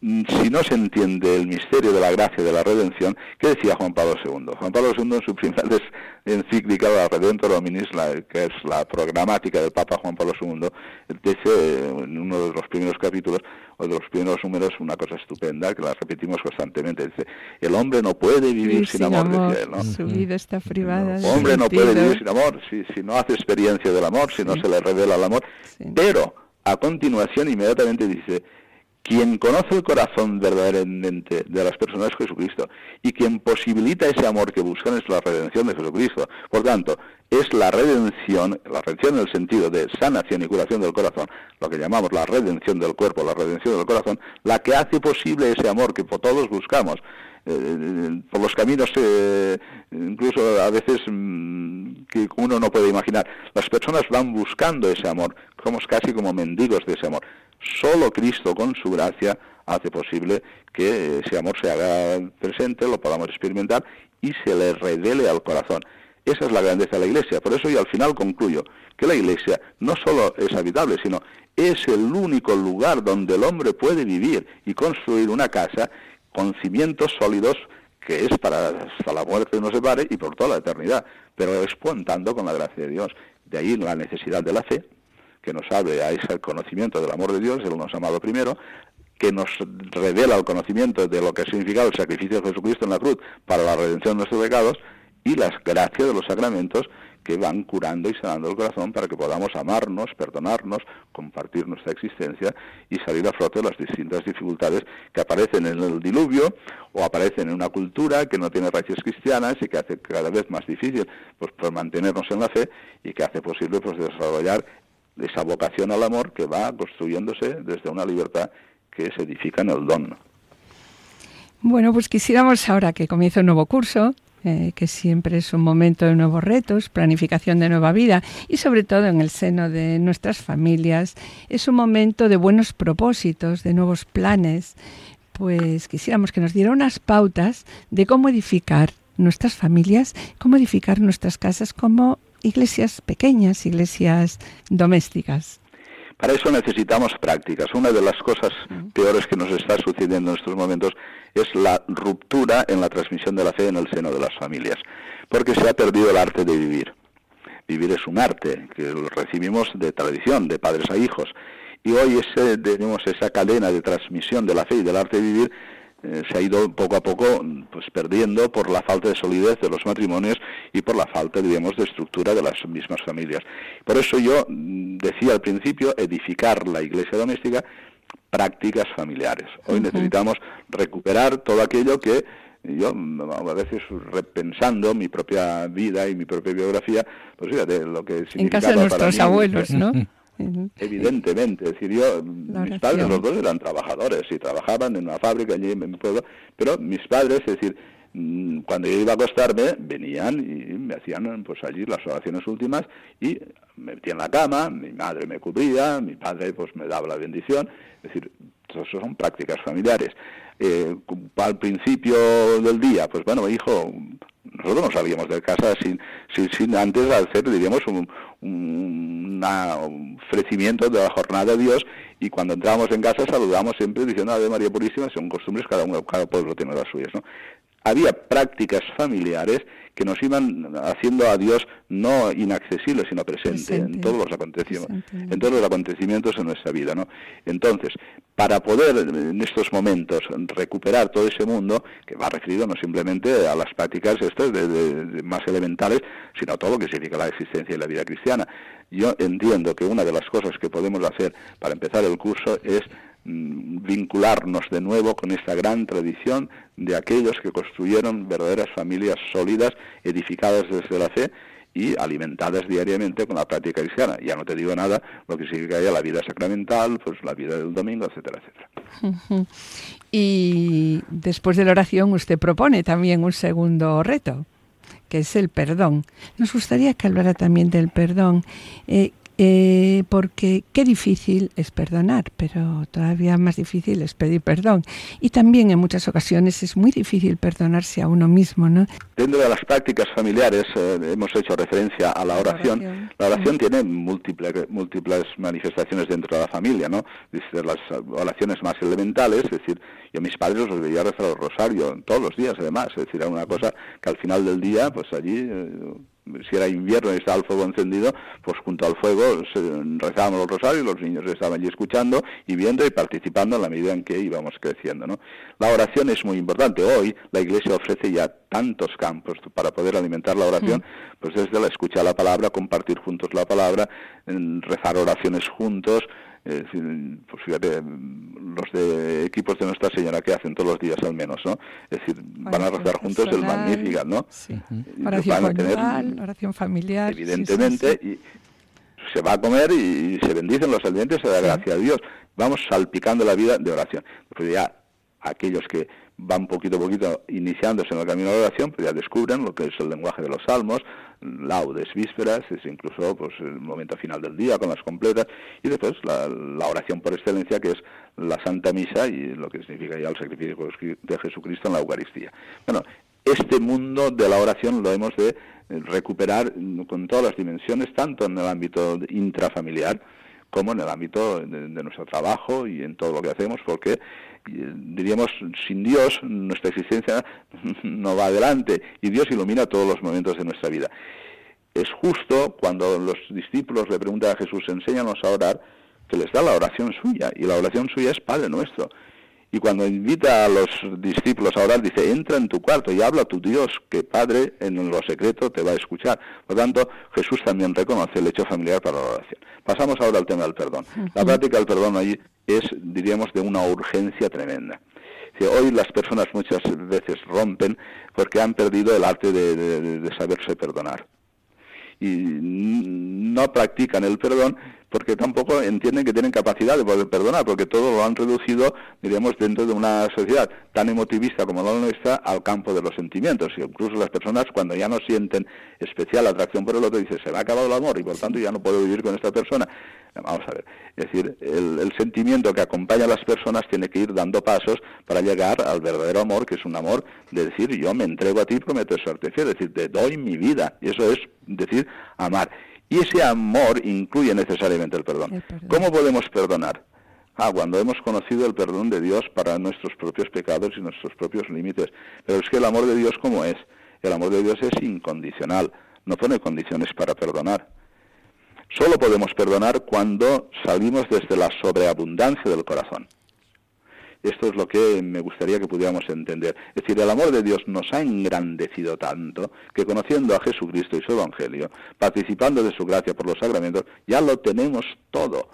Mm, si no se entiende el misterio de la gracia de la redención, ¿qué decía Juan Pablo II? Juan Pablo II en su primera encíclica, la Redentor Hominis, que es la programática del Papa Juan Pablo II, dice en uno de los primeros capítulos, o de los primeros números, una cosa estupenda, que la repetimos constantemente, dice, el hombre no puede vivir sin, amor, decía él, ¿no? Su vida está privada. El hombre no puede vivir sin amor, si, si, no hace experiencia del amor, si no se le revela el amor, pero a continuación inmediatamente dice, quien conoce el corazón verdaderamente de las personas es Jesucristo y quien posibilita ese amor que buscan es la redención de Jesucristo. Por tanto, es la redención, la redención en el sentido de sanación y curación del corazón, lo que llamamos la redención del cuerpo, la redención del corazón, la que hace posible ese amor que todos buscamos. Eh, por los caminos, eh, incluso a veces mm, que uno no puede imaginar. Las personas van buscando ese amor, somos casi como mendigos de ese amor. Solo Cristo con su gracia hace posible que ese amor se haga presente, lo podamos experimentar y se le revele al corazón. Esa es la grandeza de la Iglesia. Por eso y al final concluyo que la Iglesia no solo es habitable, sino es el único lugar donde el hombre puede vivir y construir una casa con cimientos sólidos que es para hasta la muerte no se pare y por toda la eternidad, pero es contando con la gracia de Dios. De ahí la necesidad de la fe, que nos abre a ese conocimiento del amor de Dios, Él nos ha amado primero, que nos revela el conocimiento de lo que ha significado el sacrificio de Jesucristo en la cruz para la redención de nuestros pecados y las gracias de los sacramentos que van curando y sanando el corazón para que podamos amarnos, perdonarnos, compartir nuestra existencia y salir a flote de las distintas dificultades que aparecen en el diluvio o aparecen en una cultura que no tiene raíces cristianas y que hace cada vez más difícil pues, mantenernos en la fe y que hace posible pues desarrollar esa vocación al amor que va construyéndose desde una libertad que se edifica en el don. Bueno, pues quisiéramos ahora que comience un nuevo curso, eh, que siempre es un momento de nuevos retos, planificación de nueva vida y sobre todo en el seno de nuestras familias, es un momento de buenos propósitos, de nuevos planes. Pues quisiéramos que nos diera unas pautas de cómo edificar nuestras familias, cómo edificar nuestras casas como iglesias pequeñas, iglesias domésticas. Para eso necesitamos prácticas. Una de las cosas peores que nos está sucediendo en estos momentos es la ruptura en la transmisión de la fe en el seno de las familias, porque se ha perdido el arte de vivir. Vivir es un arte que lo recibimos de tradición, de padres a hijos. Y hoy ese, tenemos esa cadena de transmisión de la fe y del arte de vivir eh, se ha ido poco a poco pues perdiendo por la falta de solidez de los matrimonios y por la falta, digamos, de estructura de las mismas familias. Por eso yo mm, decía al principio edificar la iglesia doméstica prácticas familiares. Hoy necesitamos recuperar todo aquello que yo a veces repensando mi propia vida y mi propia biografía, pues fíjate lo que significaba En casa de nuestros abuelos, ¿no? Evidentemente, es decir, yo, mis padres los dos eran trabajadores y trabajaban en una fábrica allí en mi pueblo, pero mis padres, es decir, mm, cuando yo iba a acostarme, venían y me hacían pues allí las oraciones últimas y me metía en la cama, mi madre me cubría, mi padre pues me daba la bendición, es decir, son prácticas familiares. Eh, al principio del día, pues bueno, hijo, nosotros no salíamos de casa sin, sin, sin antes hacer, diríamos, un, un, ofrecimiento de la jornada de Dios y cuando entramos en casa saludamos siempre diciendo Ave María Purísima, son costumbres, cada uno, cada pueblo tiene las suyas, ¿no? Había prácticas familiares que nos iban haciendo a Dios no inaccesible, sino presente, en todos los acontecimientos, en todos los acontecimientos en nuestra vida, ¿no? Entonces, para poder en estos momentos recuperar todo ese mundo que va referido no simplemente a las prácticas estas de, más elementales, sino a todo lo que significa la existencia y la vida cristiana. Yo entiendo que una de las cosas que podemos hacer para empezar el curso es vincularnos de nuevo con esta gran tradición de aquellos que construyeron verdaderas familias sólidas, edificadas desde la fe y alimentadas diariamente con la práctica cristiana. Ya no te digo nada lo que significa ya la vida sacramental, pues la vida del domingo, etcétera, etcétera. Y después de la oración usted propone también un segundo reto que es el perdón. Nos gustaría que hablara también del perdón. Eh, eh, porque qué difícil es perdonar, pero todavía más difícil es pedir perdón. Y también en muchas ocasiones es muy difícil perdonarse a uno mismo, ¿no? Dentro de las prácticas familiares eh, hemos hecho referencia a la oración. La oración, tiene múltiples, múltiples manifestaciones dentro de la familia, ¿no? Desde las oraciones más elementales, es decir, yo a mis padres los veía rezar el rosario todos los días, además, es decir, era una cosa que al final del día, pues allí... Eh, si era invierno y estaba el fuego encendido, pues junto al fuego rezábamos los rosarios, los niños estaban allí escuchando y viendo y participando en la medida en que íbamos creciendo. ¿no? La oración es muy importante. Hoy la Iglesia ofrece ya tantos campos para poder alimentar la oración, mm. pues desde la escucha de la palabra, compartir juntos la palabra, rezar oraciones juntos, es decir, pues fíjate, los de equipos de Nuestra Señora que hacen todos los días al menos, ¿no? Es decir, van a rezar juntos el Magnífica, ¿no? Sí. Oración, familiar, oración familiar. Evidentemente, y se va a comer y se bendicen los alimentos, se da gracia a Dios. Vamos salpicando la vida de oración. Pues ya aquellos que van poquito a poquito iniciándose en el camino de la oración, pues ya descubren lo que es el lenguaje de los salmos, laudes, vísperas, es incluso pues el momento final del día con las completas, y después la, oración por excelencia que es la Santa Misa y lo que significa ya el sacrificio de Jesucristo en la Eucaristía. Bueno, este mundo de la oración lo hemos de recuperar con todas las dimensiones, tanto en el ámbito intrafamiliar, como en el ámbito de, nuestro trabajo y en todo lo que hacemos, porque eh, diríamos, sin Dios nuestra existencia no va adelante y Dios ilumina todos los momentos de nuestra vida. Es justo cuando los discípulos le preguntan a Jesús, enséñanos a orar, que les da la oración suya, y la oración suya es Padre nuestro. Y cuando invita a los discípulos a orar, dice, entra en tu cuarto y habla a tu Dios, que Padre en lo secreto te va a escuchar. Por lo tanto, Jesús también reconoce el hecho familiar para la oración. Pasamos ahora al tema del perdón. La práctica del perdón allí es, diríamos, de una urgencia tremenda. Hoy las personas muchas veces rompen porque han perdido el arte de saberse perdonar y no practican el perdón porque tampoco entienden que tienen capacidad de poder perdonar, porque todo lo han reducido, diríamos, dentro de una sociedad tan emotivista como la nuestra al campo de los sentimientos. Y incluso las personas cuando ya no sienten especial atracción por el otro, dicen, se me ha acabado el amor y por tanto ya no puedo vivir con esta persona. Vamos a ver, es decir, el, sentimiento que acompaña a las personas tiene que ir dando pasos para llegar al verdadero amor, que es un amor de decir, yo me entrego a ti prometo serte fiel, es decir, te doy mi vida. Y eso es decir, amar. Y ese amor incluye necesariamente el perdón. ¿Cómo podemos perdonar? Ah, cuando hemos conocido el perdón de Dios para nuestros propios pecados y nuestros propios límites. Pero es que el amor de Dios, ¿cómo es? El amor de Dios es incondicional, no pone condiciones para perdonar. Solo podemos perdonar cuando salimos desde la sobreabundancia del corazón. Esto es lo que me gustaría que pudiéramos entender. Es decir, el amor de Dios nos ha engrandecido tanto que conociendo a Jesucristo y su Evangelio, participando de su gracia por los sacramentos, ya lo tenemos todo.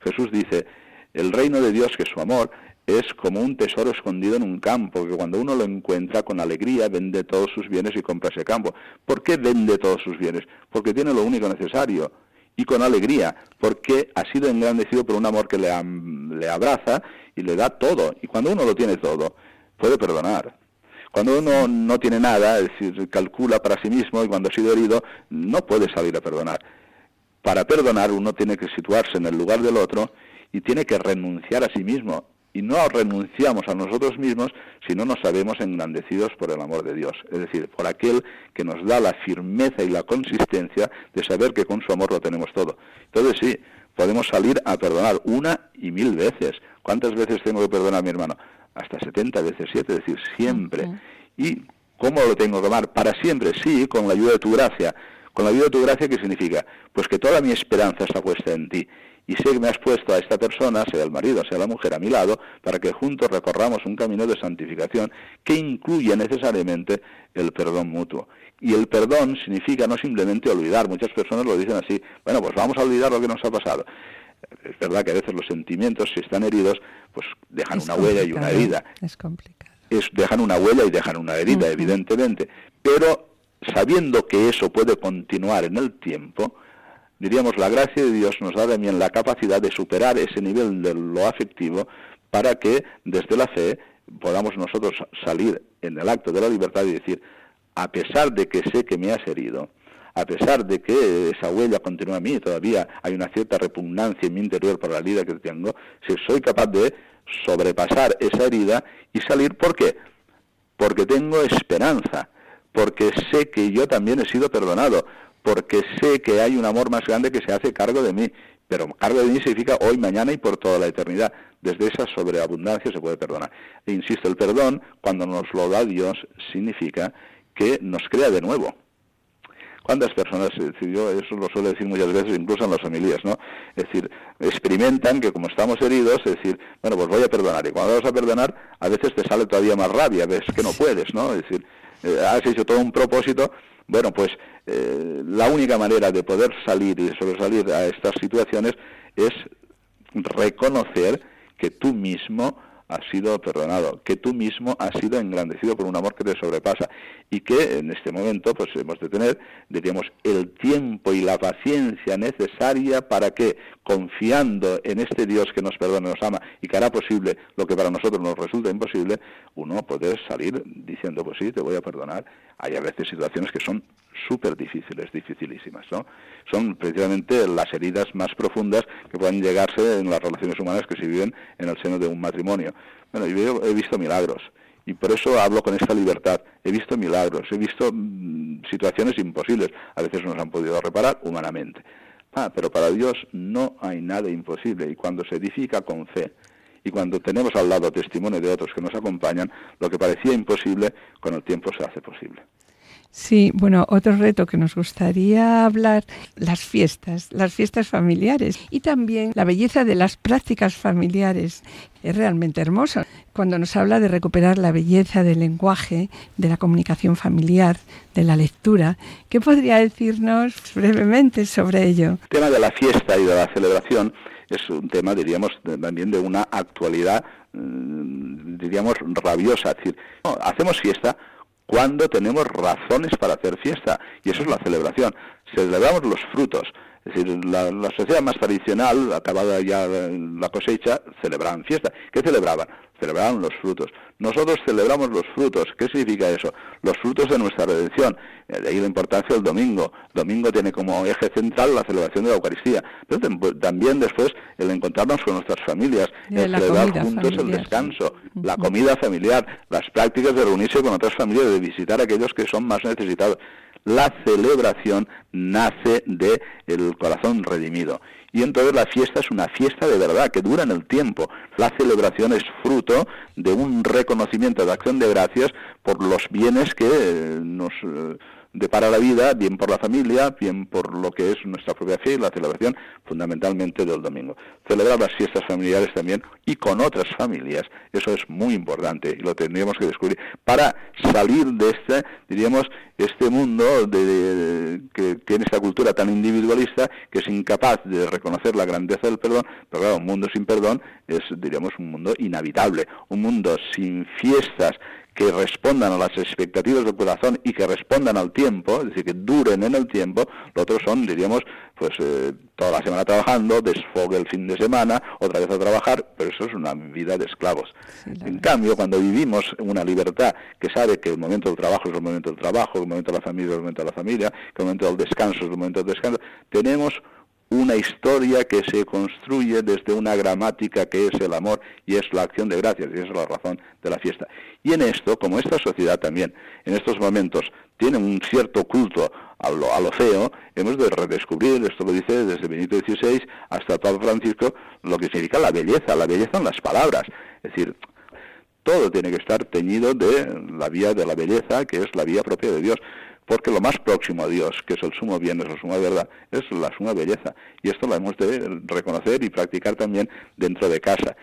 Jesús dice, el reino de Dios, que es su amor, es como un tesoro escondido en un campo, que cuando uno lo encuentra con alegría vende todos sus bienes y compra ese campo. ¿Por qué vende todos sus bienes? Porque tiene lo único necesario y con alegría, porque ha sido engrandecido por un amor que le, le abraza y le da todo. Y cuando uno lo tiene todo, puede perdonar. Cuando uno no tiene nada, es decir, calcula para sí mismo y cuando ha sido herido, no puede salir a perdonar. Para perdonar uno tiene que situarse en el lugar del otro y tiene que renunciar a sí mismo y no renunciamos a nosotros mismos si no nos sabemos engrandecidos por el amor de Dios, es decir, por aquel que nos da la firmeza y la consistencia de saber que con su amor lo tenemos todo. Entonces sí, podemos salir a perdonar una y mil veces. ¿Cuántas veces tengo que perdonar a mi hermano? Hasta 70 veces 7, es decir, siempre. ¿Y cómo lo tengo que amar? Para siempre, sí, con la ayuda de tu gracia. ¿Con la ayuda de tu gracia qué significa? Pues que toda mi esperanza está puesta en ti y sé que me has puesto a esta persona, sea el marido, sea la mujer, a mi lado, para que juntos recorramos un camino de santificación que incluye necesariamente el perdón mutuo. Y el perdón significa no simplemente olvidar, muchas personas lo dicen así, bueno, pues vamos a olvidar lo que nos ha pasado. Es verdad que a veces los sentimientos, si están heridos, pues dejan una huella y una herida. Es complicado. Es, dejan una huella y dejan una herida, evidentemente. Pero sabiendo que eso puede continuar en el tiempo, diríamos, la gracia de Dios nos da también la capacidad de superar ese nivel de lo afectivo para que desde la fe podamos nosotros salir en el acto de la libertad y decir, a pesar de que sé que me has herido, a pesar de que esa huella continúa a mí, todavía hay una cierta repugnancia en mi interior por la herida que tengo, si soy capaz de sobrepasar esa herida y salir, ¿por qué? Porque tengo esperanza, porque sé que yo también he sido perdonado, porque sé que hay un amor más grande que se hace cargo de mí. Pero cargo de mí significa hoy, mañana y por toda la eternidad. Desde esa sobreabundancia se puede perdonar. E insisto, el perdón, cuando nos lo da Dios, significa que nos crea de nuevo. ¿Cuántas personas, yo eso lo suelo decir muchas veces, incluso en las familias, ¿no? Es decir, experimentan que como estamos heridos, es decir, bueno, pues voy a perdonar. Y cuando vas a perdonar, a veces te sale todavía más rabia, ves que no puedes, ¿no? Es decir, eh, has hecho todo un propósito bueno, pues eh, la única manera de poder salir y sobresalir a estas situaciones es reconocer que tú mismo has sido perdonado, que tú mismo has sido engrandecido por un amor que te sobrepasa y que en este momento pues hemos de tener, diríamos, el tiempo y la paciencia necesaria para que, confiando en este Dios que nos perdona y nos ama y que hará posible lo que para nosotros nos resulta imposible, uno poder salir diciendo, pues sí, te voy a perdonar. Hay a veces situaciones que son súper difíciles, dificilísimas, ¿no? Son precisamente las heridas más profundas que pueden llegarse en las relaciones humanas que se viven en el seno de un matrimonio. Bueno, yo he visto milagros y por eso hablo con esta libertad. He visto milagros, he visto mm, situaciones imposibles, a veces nos han podido reparar humanamente. Ah, pero para Dios no hay nada imposible y cuando se edifica con fe y cuando tenemos al lado testimonio de otros que nos acompañan, lo que parecía imposible con el tiempo se hace posible. Sí, bueno, otro reto que nos gustaría hablar, las fiestas, las fiestas familiares y también la belleza de las prácticas familiares. Es realmente hermoso cuando nos habla de recuperar la belleza del lenguaje, de la comunicación familiar, de la lectura. ¿Qué podría decirnos brevemente sobre ello? El tema de la fiesta y de la celebración es un tema, diríamos, también de una actualidad, mm, diríamos, rabiosa. Es decir, hacemos fiesta cuando tenemos razones para hacer fiesta, y eso es la celebración. Celebramos los frutos. Es decir, la, sociedad más tradicional, acabada ya la cosecha, celebraban fiesta. ¿Qué celebraban? Celebraban los frutos. Nosotros celebramos los frutos. ¿Qué significa eso? Los frutos de nuestra redención. Eh, de ahí la importancia del domingo. domingo tiene como eje central la celebración de la Eucaristía. Pero también después el encontrarnos con nuestras familias, el celebrar juntos el descanso, la comida familiar, las prácticas de reunirse con otras familias, de visitar a aquellos que son más necesitados. La celebración nace de el corazón redimido y entonces la fiesta es una fiesta de verdad que dura en el tiempo. La celebración es fruto de un reconocimiento de acción de gracias por los bienes que eh, nos eh, depara la vida, bien por la familia, bien por lo que es nuestra propia fe y la celebración fundamentalmente del domingo. Celebrar las fiestas familiares también y con otras familias, eso es muy importante y lo tendríamos que descubrir para salir de este, diríamos, este mundo que tiene esta cultura tan individualista que es incapaz de reconocer la grandeza del perdón, pero claro, un mundo sin perdón es, diríamos, un mundo inhabitable, un mundo sin fiestas que respondan a las expectativas del corazón y que respondan al tiempo, es decir, que duren en el tiempo, lo otro son, diríamos, pues eh, toda la semana trabajando, desfogue el fin de semana, otra vez a trabajar, pero eso es una vida de esclavos. en cambio, cuando vivimos una libertad que sabe que el momento del trabajo es el momento del trabajo, el momento de la familia es el momento de la familia, que el momento del descanso es el momento del descanso, tenemos una historia que se construye desde una gramática que es el amor y es la acción de gracias, y es la razón de la fiesta. Y en esto, como esta sociedad también en estos momentos tiene un cierto culto a lo, feo, hemos de redescubrir, esto lo dice desde Benito XVI hasta Pablo Francisco, lo que significa la belleza, la belleza en las palabras. Es decir, todo tiene que estar teñido de la vía de la belleza, que es la vía propia de Dios porque lo más próximo a Dios, que es el sumo bien, es la suma verdad, es la suma belleza. Y esto lo hemos de reconocer y practicar también dentro de casa.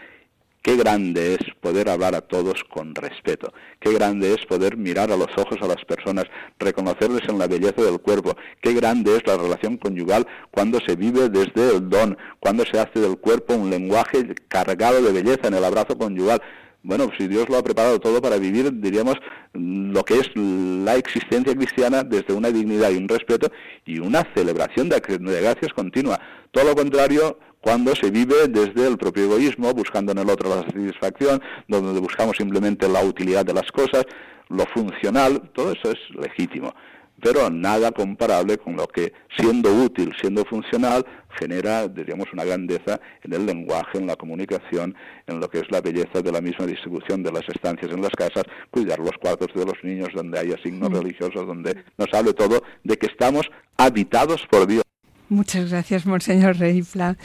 Qué grande es poder hablar a todos con respeto. Qué grande es poder mirar a los ojos a las personas, reconocerles en la belleza del cuerpo. Qué grande es la relación conyugal cuando se vive desde el don, cuando se hace del cuerpo un lenguaje cargado de belleza en el abrazo conyugal bueno, si Dios lo ha preparado todo para vivir, diríamos, lo que es la existencia cristiana desde una dignidad y un respeto y una celebración de, gracias continua. Todo lo contrario, cuando se vive desde el propio egoísmo, buscando en el otro la satisfacción, donde buscamos simplemente la utilidad de las cosas, lo funcional, todo eso es legítimo pero nada comparable con lo que, siendo útil, siendo funcional, genera, diríamos, una grandeza en el lenguaje, en la comunicación, en lo que es la belleza de la misma distribución de las estancias en las casas, cuidar los cuartos de los niños donde haya signos mm. religiosos, donde nos hable todo de que estamos habitados por Dios. Muchas gracias, Monseñor Reifla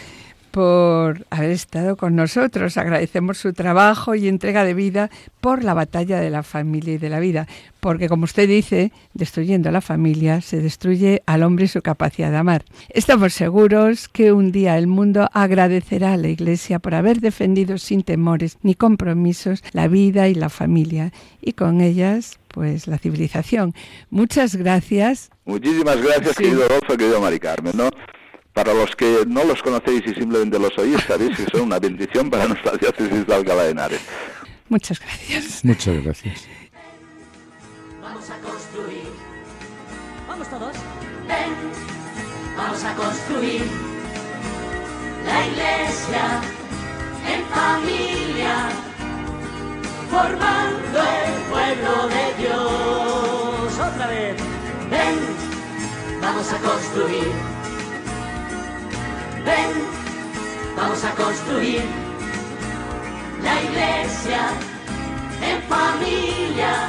por haber estado con nosotros. Agradecemos su trabajo y entrega de vida por la batalla de la familia y de la vida, porque como usted dice, destruyendo a la familia se destruye al hombre y su capacidad de amar. Estamos seguros que un día el mundo agradecerá a la Iglesia por haber defendido sin temores ni compromisos la vida y la familia y con ellas pues la civilización. Muchas gracias. Muchísimas gracias, querido Rolfo, querido Mari Carmen, ¿no? Para los que no los conocéis y simplemente los oís, sabéis que son una bendición para nuestra diócesis de Alcalá de Henares. Muchas gracias. Muchas gracias. Vamos a construir. Vamos todos. Ven. Vamos a construir la iglesia en familia, formando el pueblo de Dios. Otra vez. Ven. Vamos a construir Ven, vamos a construir la iglesia en familia,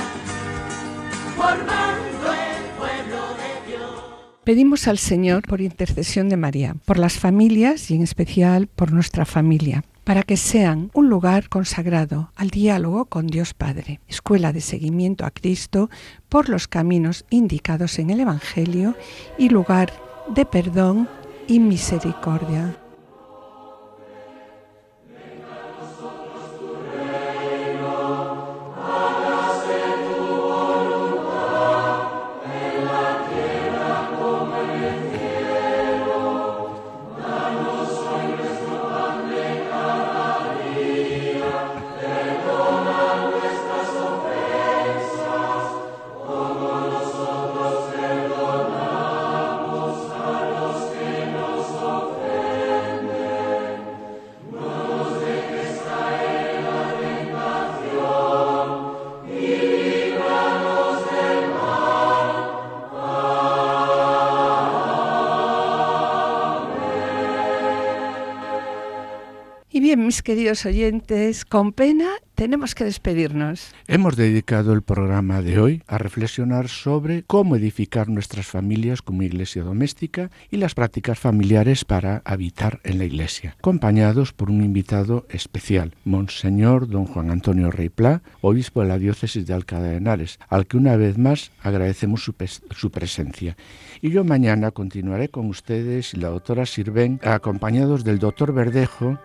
formando el pueblo de Dios. Pedimos al Señor por intercesión de María, por las familias y en especial por nuestra familia, para que sean un lugar consagrado al diálogo con Dios Padre, escuela de seguimiento a Cristo por los caminos indicados en el Evangelio y lugar de perdón y misericordia. Mis queridos oyentes, con pena tenemos que despedirnos. Hemos dedicado el programa de hoy a reflexionar sobre cómo edificar nuestras familias como iglesia doméstica y las prácticas familiares para habitar en la iglesia, acompañados por un invitado especial, Monseñor Don Juan Antonio Rey Pla, obispo de la diócesis de Alcalá de Henares, al que una vez más agradecemos su, su presencia. Y yo mañana continuaré con ustedes y la doctora Sirven, acompañados del doctor Verdejo,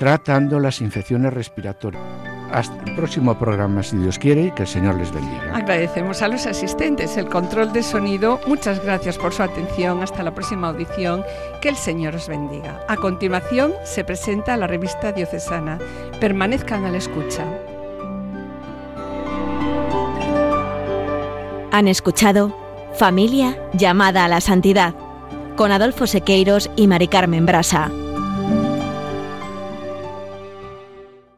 tratando las infecciones respiratorias. Hasta el próximo programa, si Dios quiere, y que el Señor les bendiga. Agradecemos a los asistentes el control de sonido. Muchas gracias por su atención. Hasta la próxima audición. Que el Señor os bendiga. A continuación se presenta la revista diocesana. Permanezcan a la escucha. Han escuchado Familia llamada a la santidad con Adolfo Sequeiros y Mari Carmen Brasa.